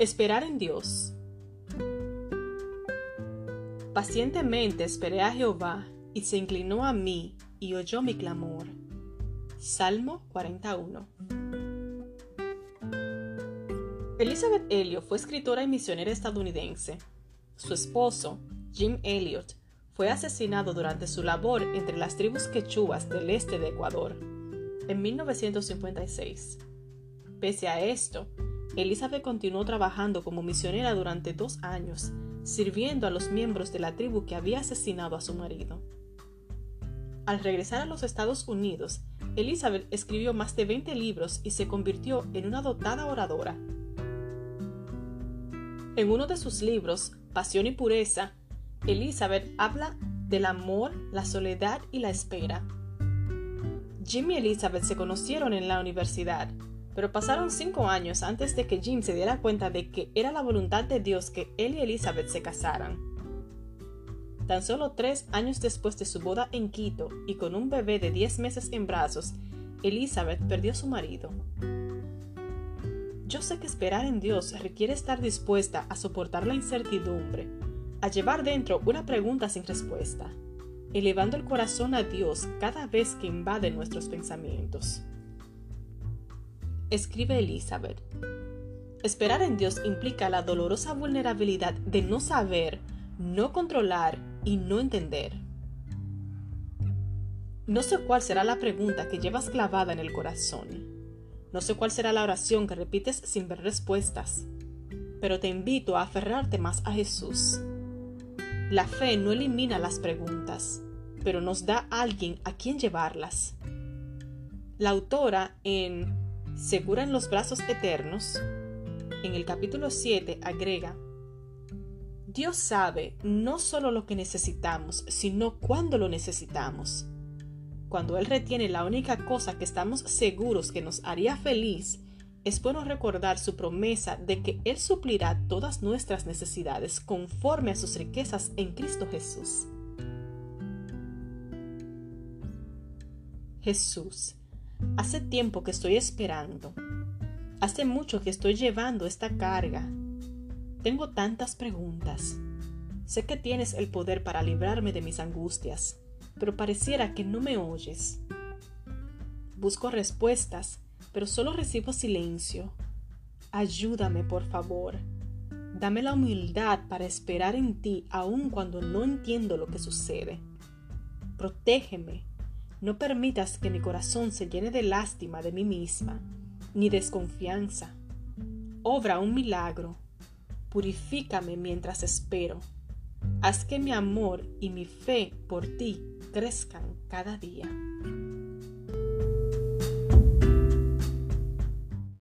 Esperar en Dios. Pacientemente esperé a Jehová, y se inclinó a mí, y oyó mi clamor. Salmo 41. Elizabeth Elliot fue escritora y misionera estadounidense. Su esposo, Jim Elliot, fue asesinado durante su labor entre las tribus quechuas del este de Ecuador en 1956. Pese a esto, Elizabeth continuó trabajando como misionera durante dos años, sirviendo a los miembros de la tribu que había asesinado a su marido. Al regresar a los Estados Unidos, Elizabeth escribió más de 20 libros y se convirtió en una dotada oradora. En uno de sus libros, Pasión y Pureza, Elizabeth habla del amor, la soledad y la espera. Jim y Elizabeth se conocieron en la universidad, pero pasaron cinco años antes de que Jim se diera cuenta de que era la voluntad de Dios que él y Elizabeth se casaran. Tan solo tres años después de su boda en Quito y con un bebé de diez meses en brazos, Elizabeth perdió a su marido. Yo sé que esperar en Dios requiere estar dispuesta a soportar la incertidumbre, a llevar dentro una pregunta sin respuesta, elevando el corazón a Dios cada vez que invade nuestros pensamientos escribe Elizabeth. Esperar en Dios implica la dolorosa vulnerabilidad de no saber, no controlar y no entender. No sé cuál será la pregunta que llevas clavada en el corazón. No sé cuál será la oración que repites sin ver respuestas. Pero te invito a aferrarte más a Jesús. La fe no elimina las preguntas, pero nos da alguien a quien llevarlas. La autora en segura en los brazos eternos, en el capítulo 7 agrega, Dios sabe no solo lo que necesitamos, sino cuándo lo necesitamos. Cuando Él retiene la única cosa que estamos seguros que nos haría feliz, es bueno recordar su promesa de que Él suplirá todas nuestras necesidades conforme a sus riquezas en Cristo Jesús. Jesús Hace tiempo que estoy esperando. Hace mucho que estoy llevando esta carga. Tengo tantas preguntas. Sé que tienes el poder para librarme de mis angustias, pero pareciera que no me oyes. Busco respuestas, pero solo recibo silencio. Ayúdame, por favor. Dame la humildad para esperar en ti aun cuando no entiendo lo que sucede. Protégeme no permitas que mi corazón se llene de lástima de mí misma, ni desconfianza. Obra un milagro. Purifícame mientras espero. Haz que mi amor y mi fe por ti crezcan cada día.